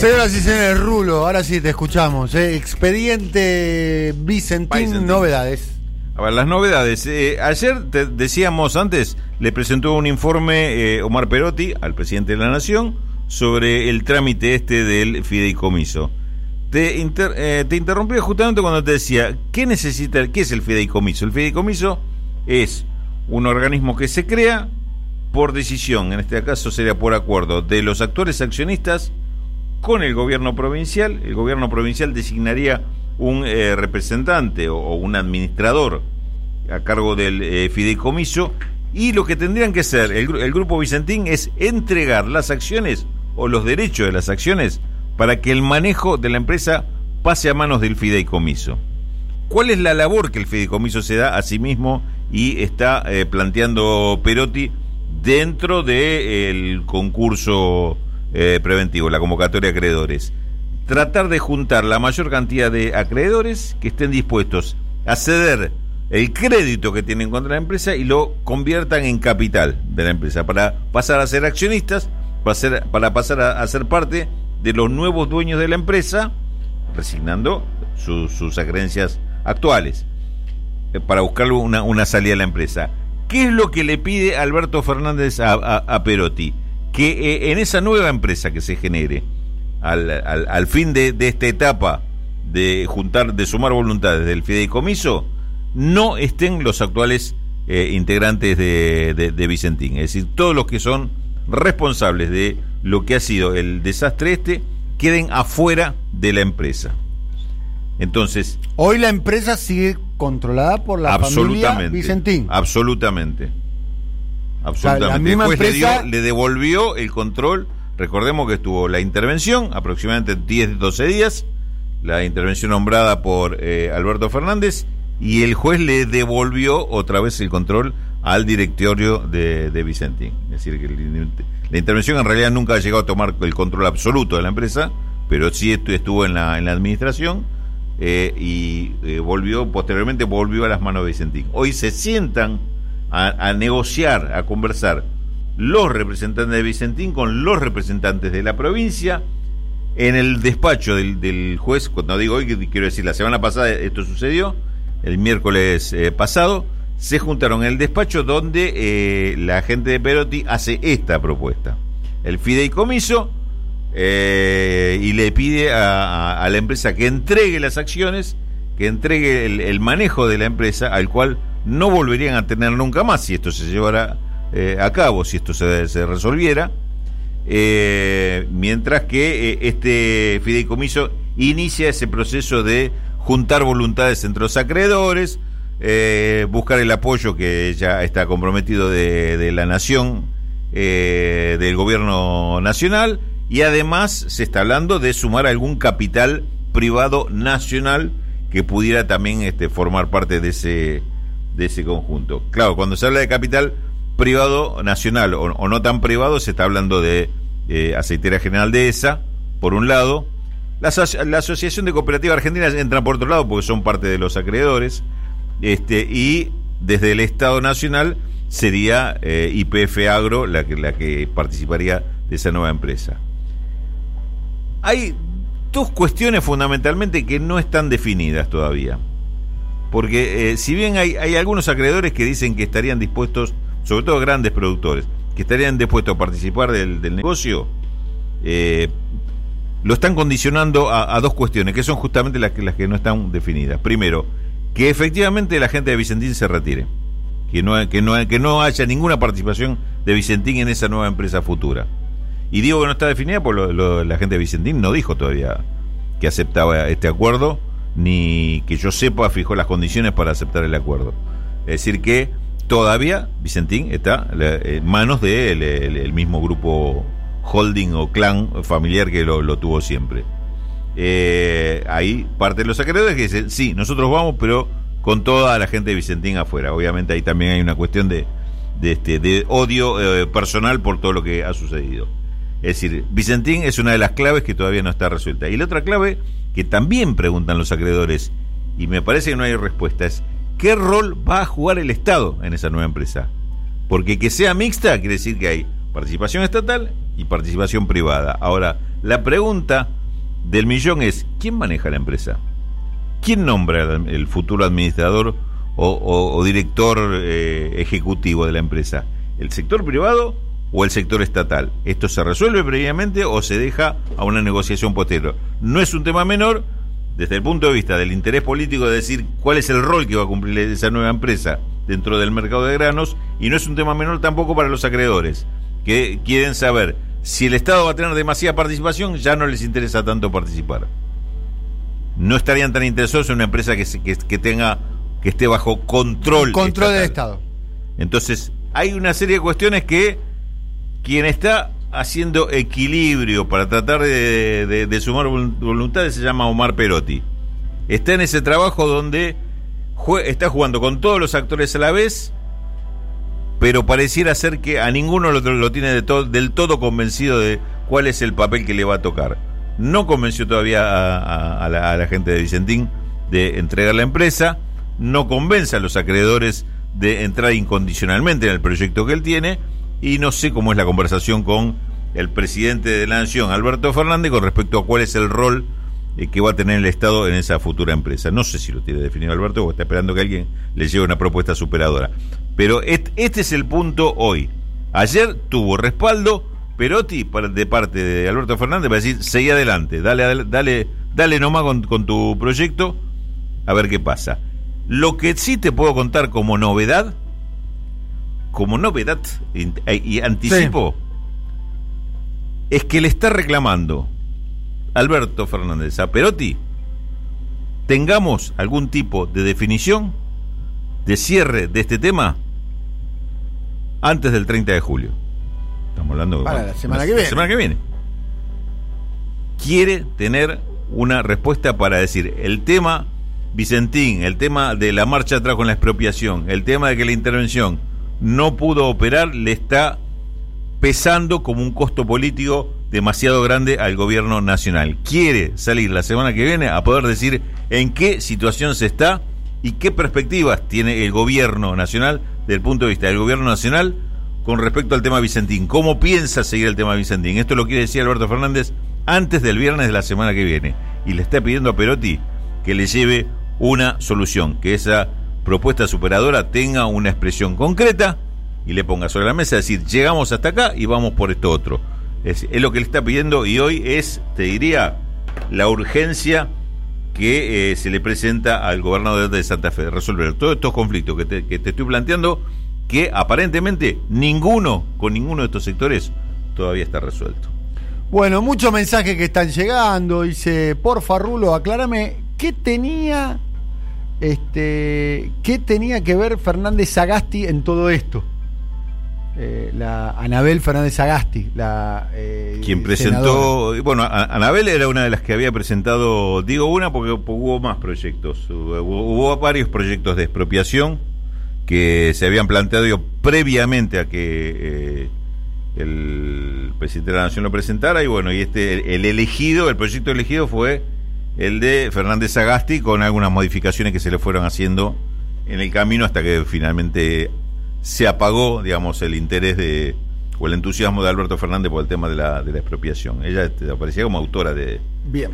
Señoras y señores, Rulo, ahora sí te escuchamos. ¿eh? Expediente Vicentín, Vicentín. novedades. A ver, las novedades. Eh, ayer te decíamos antes, le presentó un informe eh, Omar Perotti al presidente de la Nación sobre el trámite este del fideicomiso. Te, inter- eh, te interrumpí justamente cuando te decía, ¿qué necesita, qué es el fideicomiso? El fideicomiso es un organismo que se crea por decisión, en este caso sería por acuerdo, de los actores accionistas con el gobierno provincial. El gobierno provincial designaría un eh, representante o, un administrador a cargo del eh, fideicomiso y lo que tendrían que hacer el grupo Vicentín es entregar las acciones o los derechos de las acciones para que el manejo de la empresa pase a manos del fideicomiso. ¿Cuál es la labor que el fideicomiso se da a sí mismo y está eh, planteando Perotti dentro del concurso eh, preventivo, la convocatoria de acreedores? Tratar de juntar la mayor cantidad de acreedores que estén dispuestos a ceder el crédito que tienen contra la empresa y lo conviertan en capital de la empresa para pasar a ser accionistas, para, ser- para pasar a, ser parte de los nuevos dueños de la empresa, resignando sus, acreencias actuales eh, para buscarle una, una salida a la empresa. ¿Qué es lo que le pide Alberto Fernández a- a Perotti? Que eh, en esa nueva empresa que se genere, al, al- al fin de, de esta etapa de juntar, de sumar voluntades del fideicomiso, no estén los actuales eh, integrantes de, de- de Vicentín. Es decir, todos los que son responsables de lo que ha sido el desastre este, queden afuera de la empresa. Entonces, Hoy la empresa sigue controlada por la familia absolutamente. Absolutamente. la misma el juez le, dio- le devolvió el control. Recordemos que estuvo la intervención, aproximadamente 10, 12 días, la intervención nombrada por eh, Alberto Fernández, y el juez le devolvió otra vez el control al directorio de, de Vicentín. Es decir, que la intervención en realidad nunca ha llegado a tomar el control absoluto de la empresa, pero sí estu- estuvo en la, en la administración eh, y eh, volvió, posteriormente volvió a las manos de Vicentín. Hoy se sientan a, negociar, a conversar los representantes de Vicentín con los representantes de la provincia en el despacho del, del juez, cuando digo hoy, quiero decir, la semana pasada esto sucedió, el miércoles eh, pasado, se juntaron en el despacho donde eh, la gente de Perotti hace esta propuesta. El fideicomiso eh, y le pide a, a- a la empresa que entregue las acciones, que entregue el, el manejo de la empresa, al cual no volverían a tener nunca más si esto se llevara eh, a cabo, si esto se, se resolviera. Eh, mientras que eh, este fideicomiso inicia ese proceso de juntar voluntades entre los acreedores, buscar el apoyo que ya está comprometido de, de la nación, del gobierno nacional, y además se está hablando de sumar algún capital privado nacional que pudiera también este, formar parte de ese, de ese conjunto. Claro, cuando se habla de capital privado nacional o, no tan privado, se está hablando de eh, Aceitera General de ESA, por un lado, la Asociación de Cooperativas Argentinas entra por otro lado porque son parte de los acreedores, este, y desde el Estado Nacional sería eh, IPF Agro la que, la que participaría de esa nueva empresa. Hay dos cuestiones fundamentalmente que no están definidas todavía. Porque eh, si bien hay, hay algunos acreedores que dicen que estarían dispuestos, sobre todo grandes productores, que estarían dispuestos a participar del, del negocio, eh, lo están condicionando a, dos cuestiones, que son justamente las que, las que no están definidas. Primero, que efectivamente la gente de Vicentín se retire, que no, que no, que no haya ninguna participación de Vicentín en esa nueva empresa futura. Y digo que no está definida porque lo- la gente de Vicentín no dijo todavía que aceptaba este acuerdo, ni que yo sepa fijó las condiciones para aceptar el acuerdo. Es decir, que todavía Vicentín está en manos del el- el mismo grupo holding o clan familiar que lo, lo tuvo siempre. Eh, hay parte de los acreedores que dicen, sí, nosotros vamos, pero con toda la gente de Vicentín afuera. Obviamente ahí también hay una cuestión de, de, este, de odio eh, personal por todo lo que ha sucedido. Es decir, Vicentín es una de las claves que todavía no está resuelta. Y la otra clave que también preguntan los acreedores, y me parece que no hay respuesta, es ¿qué rol va a jugar el Estado en esa nueva empresa? Porque que sea mixta quiere decir que hay participación estatal y participación privada. Ahora, la pregunta del millón es, ¿quién maneja la empresa? ¿Quién nombra el futuro administrador o, director eh, ejecutivo de la empresa? ¿El sector privado o el sector estatal? ¿Esto se resuelve previamente o se deja a una negociación posterior? No es un tema menor desde el punto de vista del interés político de decir cuál es el rol que va a cumplir esa nueva empresa dentro del mercado de granos y no es un tema menor tampoco para los acreedores que quieren saber si el Estado va a tener demasiada participación ya no les interesa tanto participar no estarían tan interesados en una empresa que, que, tenga que esté bajo control control del Estado entonces hay una serie de cuestiones que quien está haciendo equilibrio para tratar de, sumar voluntades se llama Omar Perotti. Está en ese trabajo donde está jugando con todos los actores a la vez, pero pareciera ser que a ninguno lo, tiene del todo convencido de cuál es el papel que le va a tocar. No convenció todavía a, la, a la gente de Vicentín de entregar la empresa, no convence a los acreedores de entrar incondicionalmente en el proyecto que él tiene, y no sé cómo es la conversación con el presidente de la Nación, Alberto Fernández, con respecto a cuál es el rol eh, que va a tener el Estado en esa futura empresa. No sé si lo tiene definido Alberto o está esperando que alguien le lleve una propuesta superadora. Pero este es el punto hoy. Ayer tuvo respaldo Perotti de parte de Alberto Fernández para decir, seguí adelante, dale, dale, dale nomás con tu proyecto, a ver qué pasa. Lo que sí te puedo contar como novedad como novedad y, anticipo, es que le está reclamando Alberto Fernández a Perotti tengamos algún tipo de definición de cierre de este tema antes del 30 de julio. Estamos hablando Para la semana que viene. semana que viene. Quiere tener una respuesta para decir el tema Vicentín, el tema de la marcha atrás con la expropiación, el tema de que la intervención no pudo operar le está pesando como un costo político demasiado grande al gobierno nacional. Quiere salir la semana que viene a poder decir en qué situación se está y qué perspectivas tiene el gobierno nacional desde el punto de vista del gobierno nacional con respecto al tema Vicentín. ¿Cómo piensa seguir el tema Vicentín? Esto lo quiere decir Alberto Fernández antes del viernes de la semana que viene. Y le está pidiendo a Perotti que le lleve una solución, que esa propuesta superadora tenga una expresión concreta y le ponga sobre la mesa, decir, llegamos hasta acá y vamos por esto otro. Es, lo que le está pidiendo y hoy es, te diría, la urgencia que eh, se le presenta al gobernador de Santa Fe, de resolver todos estos conflictos que te, que te estoy planteando, que aparentemente ninguno, con ninguno de estos sectores, todavía está resuelto. Bueno, muchos mensajes que están llegando. Dice, por Rulo, aclárame, ¿qué tenía este, ¿Qué tenía que ver Fernández Sagasti en todo esto? Eh, la Anabel Fernández Sagasti, la eh, quien presentó, bueno, Anabel era una de las que había presentado, digo una porque hubo más proyectos, hubo, varios proyectos de expropiación que se habían planteado previamente a que eh, el presidente de la Nación lo presentara y bueno, y este el elegido, el proyecto elegido fue el de Fernández Agasti con algunas modificaciones que se le fueron haciendo en el camino hasta que finalmente se apagó, digamos, el interés de o el entusiasmo de Alberto Fernández por el tema de la, de la expropiación. Ella este, aparecía como autora de, Bien.